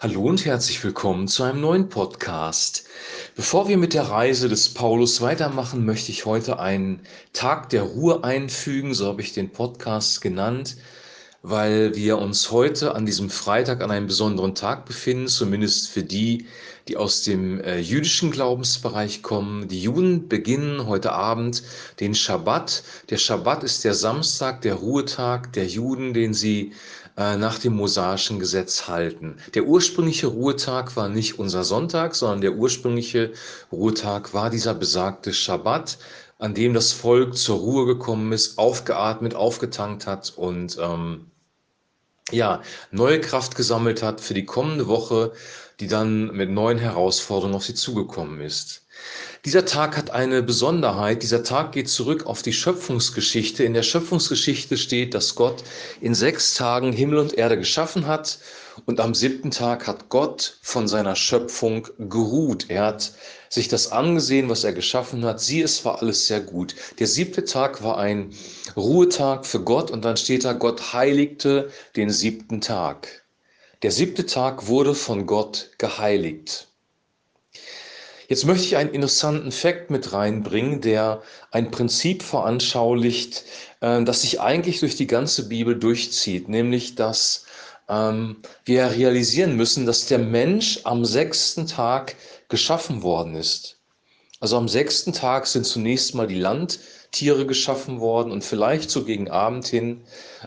Hallo und herzlich willkommen zu einem neuen Podcast. Bevor wir mit der Reise des Paulus weitermachen, möchte ich heute einen Tag der Ruhe einfügen, so habe ich den Podcast genannt, weil wir uns heute an diesem Freitag an einem besonderen Tag befinden, zumindest für die, die aus dem äh, jüdischen Glaubensbereich kommen. Die Juden beginnen heute Abend den Schabbat. Der Schabbat ist der Samstag, der Ruhetag der Juden, den sie nach dem mosaischen Gesetz halten. Der ursprüngliche Ruhetag war nicht unser Sonntag, sondern der ursprüngliche Ruhetag war dieser besagte Schabbat, an dem das Volk zur Ruhe gekommen ist, aufgeatmet, aufgetankt hat und ähm, ja, neue Kraft gesammelt hat für die kommende Woche, die dann mit neuen Herausforderungen auf sie zugekommen ist. Dieser Tag hat eine Besonderheit. Dieser Tag geht zurück auf die Schöpfungsgeschichte. In der Schöpfungsgeschichte steht, dass Gott in sechs Tagen Himmel und Erde geschaffen hat und am siebten Tag hat Gott von seiner Schöpfung geruht. Er hat sich das angesehen, was er geschaffen hat. Sie, es war alles sehr gut. Der siebte Tag war ein Ruhetag für Gott und dann steht da, Gott heiligte den siebten Tag. Der siebte Tag wurde von Gott geheiligt. Jetzt möchte ich einen interessanten Fakt mit reinbringen, der ein Prinzip veranschaulicht, äh, das sich eigentlich durch die ganze Bibel durchzieht, nämlich dass ähm, wir realisieren müssen, dass der Mensch am sechsten Tag geschaffen worden ist. Also am sechsten Tag sind zunächst mal die Landtiere geschaffen worden und vielleicht so gegen Abend hin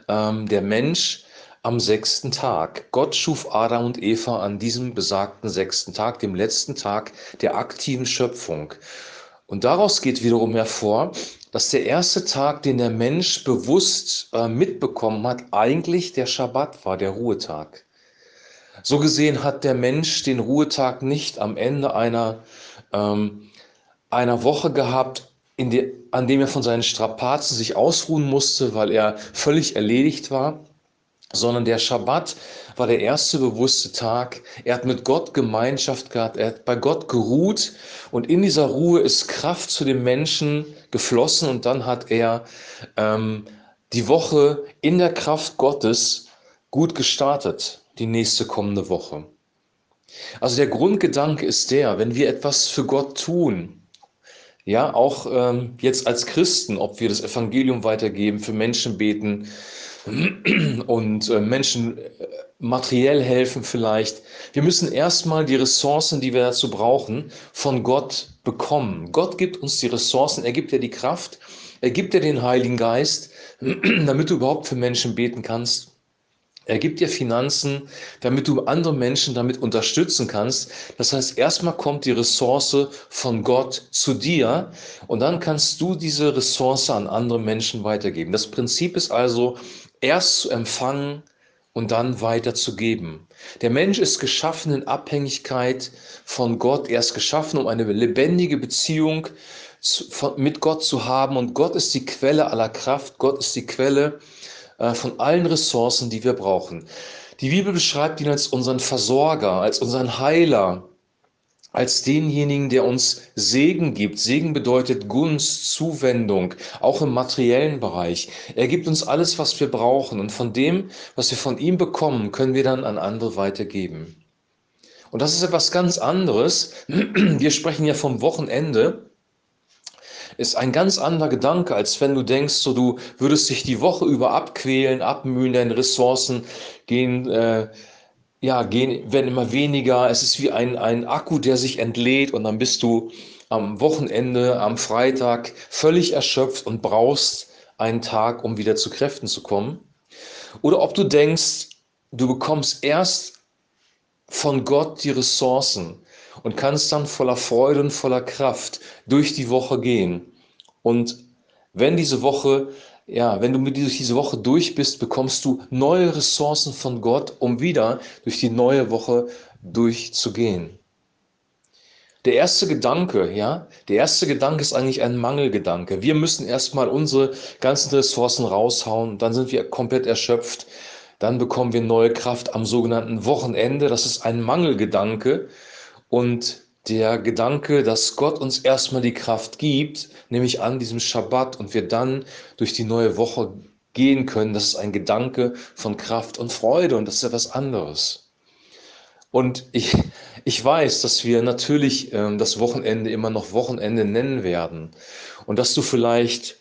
ähm, der Mensch am sechsten Tag. Gott schuf Adam und Eva an diesem besagten sechsten Tag, dem letzten Tag der aktiven Schöpfung. Und daraus geht wiederum hervor, dass der erste Tag, den der Mensch bewusst äh, mitbekommen hat, eigentlich der Schabbat war, der Ruhetag. So gesehen hat der Mensch den Ruhetag nicht am Ende einer, ähm, einer Woche gehabt, die, an dem er von seinen Strapazen sich ausruhen musste, weil er völlig erledigt war, sondern der Schabbat war der erste bewusste Tag. Er hat mit Gott Gemeinschaft gehabt, er hat bei Gott geruht und in dieser Ruhe ist Kraft zu dem Menschen geflossen und dann hat er ähm, die Woche in der Kraft Gottes gut gestartet, die nächste kommende Woche. Also der Grundgedanke ist der, wenn wir etwas für Gott tun, ja, auch ähm, jetzt als Christen, ob wir das Evangelium weitergeben, für Menschen beten, und äh, Menschen äh, materiell helfen vielleicht. Wir müssen erstmal die Ressourcen, die wir dazu brauchen, von Gott bekommen. Gott gibt uns die Ressourcen, er gibt dir die Kraft, er gibt dir den Heiligen Geist, damit du überhaupt für Menschen beten kannst. Er gibt dir Finanzen, damit du andere Menschen damit unterstützen kannst. Das heißt, erstmal kommt die Ressource von Gott zu dir und dann kannst du diese Ressource an andere Menschen weitergeben. Das Prinzip ist also, erst zu empfangen und dann weiterzugeben. Der Mensch ist geschaffen in Abhängigkeit von Gott. Er ist geschaffen, um eine lebendige Beziehung mit Gott zu haben. Und Gott ist die Quelle aller Kraft. Gott ist die Quelle äh, von allen Ressourcen, die wir brauchen. Die Bibel beschreibt ihn als unseren Versorger, als unseren Heiler, als denjenigen, der uns Segen gibt. Segen bedeutet Gunst, Zuwendung, auch im materiellen Bereich. Er gibt uns alles, was wir brauchen und von dem, was wir von ihm bekommen, können wir dann an andere weitergeben. Und das ist etwas ganz anderes. Wir sprechen ja vom Wochenende. Ist ein ganz anderer Gedanke, als wenn du denkst, so du würdest dich die Woche über abquälen, abmühen, deine Ressourcen gehen. Äh, ja, gehen, werden immer weniger. Es ist wie ein, ein Akku, der sich entlädt und dann bist du am Wochenende, am Freitag völlig erschöpft und brauchst einen Tag, um wieder zu Kräften zu kommen. Oder ob du denkst, du bekommst erst von Gott die Ressourcen und kannst dann voller Freude und voller Kraft durch die Woche gehen. Und wenn diese Woche ja, wenn du mit durch diese Woche durch bist, bekommst du neue Ressourcen von Gott, um wieder durch die neue Woche durchzugehen. Der erste Gedanke, ja, der erste Gedanke ist eigentlich ein Mangelgedanke. Wir müssen erstmal unsere ganzen Ressourcen raushauen, dann sind wir komplett erschöpft, dann bekommen wir neue Kraft am sogenannten Wochenende. Das ist ein Mangelgedanke und der Gedanke, dass Gott uns erstmal die Kraft gibt, nämlich an diesem Schabbat und wir dann durch die neue Woche gehen können, das ist ein Gedanke von Kraft und Freude und das ist etwas anderes. Und ich, ich weiß, dass wir natürlich ähm, das Wochenende immer noch Wochenende nennen werden und dass du vielleicht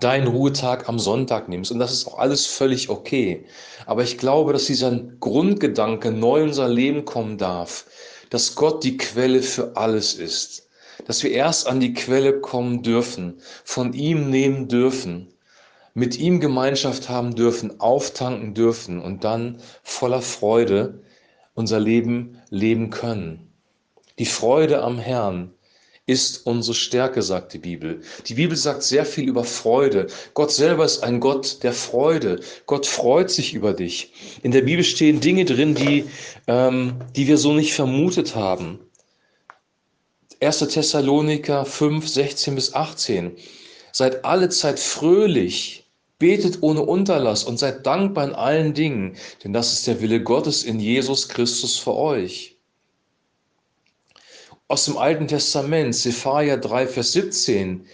deinen Ruhetag am Sonntag nimmst und das ist auch alles völlig okay. Aber ich glaube, dass dieser Grundgedanke neu in unser Leben kommen darf, dass Gott die Quelle für alles ist, dass wir erst an die Quelle kommen dürfen, von ihm nehmen dürfen, mit ihm Gemeinschaft haben dürfen, auftanken dürfen und dann voller Freude unser Leben leben können. Die Freude am Herrn ist unsere Stärke, sagt die Bibel. Die Bibel sagt sehr viel über Freude. Gott selber ist ein Gott der Freude. Gott freut sich über dich. In der Bibel stehen Dinge drin, die, ähm, die wir so nicht vermutet haben. 1. Thessaloniker 5, 16 bis 18. Seid alle Zeit fröhlich, betet ohne Unterlass und seid dankbar in allen Dingen, denn das ist der Wille Gottes in Jesus Christus für euch aus dem Alten Testament, Sepharia 3, Vers 17.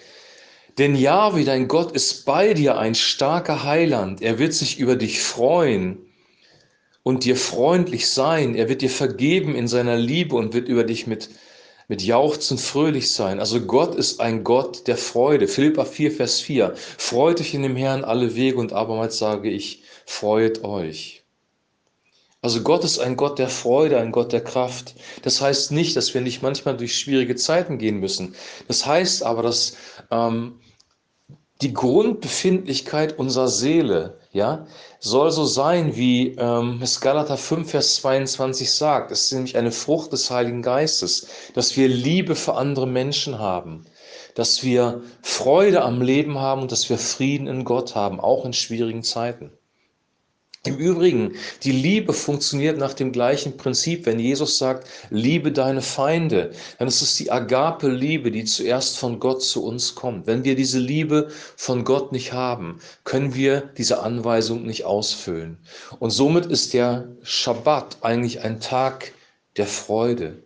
Denn Jahwe, dein Gott, ist bei dir ein starker Heiland. Er wird sich über dich freuen und dir freundlich sein. Er wird dir vergeben in seiner Liebe und wird über dich mit, mit Jauchzen fröhlich sein. Also Gott ist ein Gott der Freude. Philippa 4, Vers 4. Freut euch in dem Herrn alle Wege und abermals sage ich, freut euch. Also Gott ist ein Gott der Freude, ein Gott der Kraft. Das heißt nicht, dass wir nicht manchmal durch schwierige Zeiten gehen müssen. Das heißt aber, dass ähm, die Grundbefindlichkeit unserer Seele, ja, soll so sein, wie ähm, es Galater 5, Vers 22 sagt. Es ist nämlich eine Frucht des Heiligen Geistes, dass wir Liebe für andere Menschen haben, dass wir Freude am Leben haben und dass wir Frieden in Gott haben, auch in schwierigen Zeiten. Im Übrigen, die Liebe funktioniert nach dem gleichen Prinzip. Wenn Jesus sagt, liebe deine Feinde, dann ist es die Agape-Liebe, die zuerst von Gott zu uns kommt. Wenn wir diese Liebe von Gott nicht haben, können wir diese Anweisung nicht ausfüllen. Und somit ist der Schabbat eigentlich ein Tag der Freude,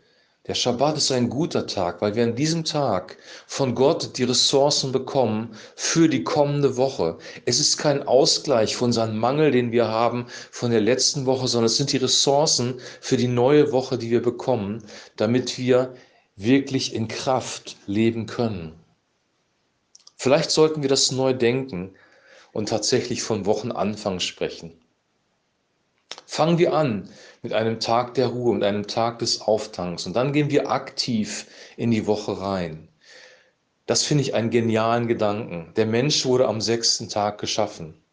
der Schabbat ist ein guter Tag, weil wir an diesem Tag von Gott die Ressourcen bekommen für die kommende Woche. Es ist kein Ausgleich von unseren Mangel, den wir haben von der letzten Woche, sondern es sind die Ressourcen für die neue Woche, die wir bekommen, damit wir wirklich in Kraft leben können. Vielleicht sollten wir das neu denken und tatsächlich von Wochenanfang sprechen. Fangen wir an mit einem Tag der Ruhe, mit einem Tag des Auftanks und dann gehen wir aktiv in die Woche rein. Das finde ich einen genialen Gedanken. Der Mensch wurde am sechsten Tag geschaffen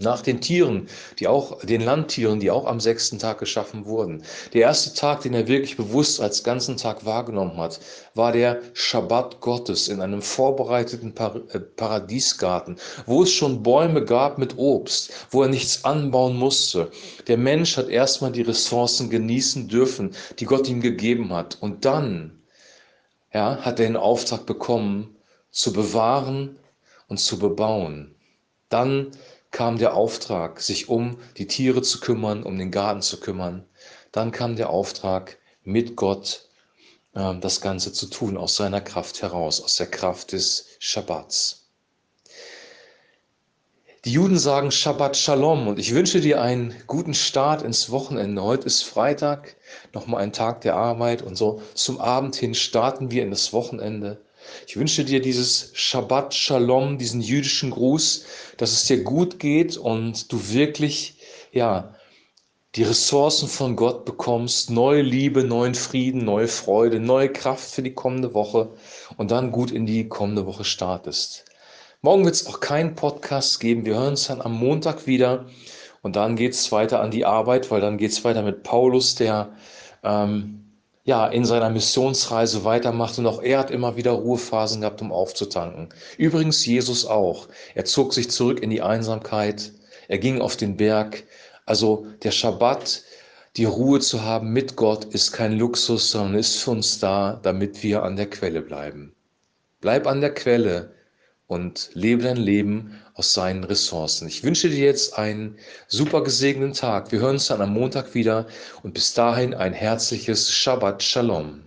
nach den Tieren, die auch, den Landtieren, die auch am sechsten Tag geschaffen wurden. Der erste Tag, den er wirklich bewusst als ganzen Tag wahrgenommen hat, war der Schabbat Gottes in einem vorbereiteten äh, Paradiesgarten, wo es schon Bäume gab mit Obst, wo er nichts anbauen musste. Der Mensch hat erstmal die Ressourcen genießen dürfen, die Gott ihm gegeben hat. Und dann ja, hat er den Auftrag bekommen, zu bewahren und zu bebauen. Dann kam der Auftrag, sich um die Tiere zu kümmern, um den Garten zu kümmern. Dann kam der Auftrag, mit Gott äh, das Ganze zu tun, aus seiner Kraft heraus, aus der Kraft des Schabbats. Die Juden sagen Shabbat Shalom und ich wünsche dir einen guten Start ins Wochenende. Heute ist Freitag, nochmal ein Tag der Arbeit und so zum Abend hin starten wir in das Wochenende. Ich wünsche dir dieses Shabbat Shalom, diesen jüdischen Gruß, dass es dir gut geht und du wirklich, ja, die Ressourcen von Gott bekommst, neue Liebe, neuen Frieden, neue Freude, neue Kraft für die kommende Woche und dann gut in die kommende Woche startest. Morgen wird es auch keinen Podcast geben. Wir hören uns dann am Montag wieder und dann geht es weiter an die Arbeit, weil dann geht es weiter mit Paulus, der ähm, ja, in seiner Missionsreise weitermacht und auch er hat immer wieder Ruhephasen gehabt, um aufzutanken. Übrigens Jesus auch. Er zog sich zurück in die Einsamkeit, er ging auf den Berg. Also der Schabbat, die Ruhe zu haben mit Gott, ist kein Luxus, sondern ist für uns da, damit wir an der Quelle bleiben. Bleib an der Quelle, und lebe dein Leben aus seinen Ressourcen. Ich wünsche dir jetzt einen super gesegneten Tag. Wir hören uns dann am Montag wieder und bis dahin ein herzliches Shabbat Shalom.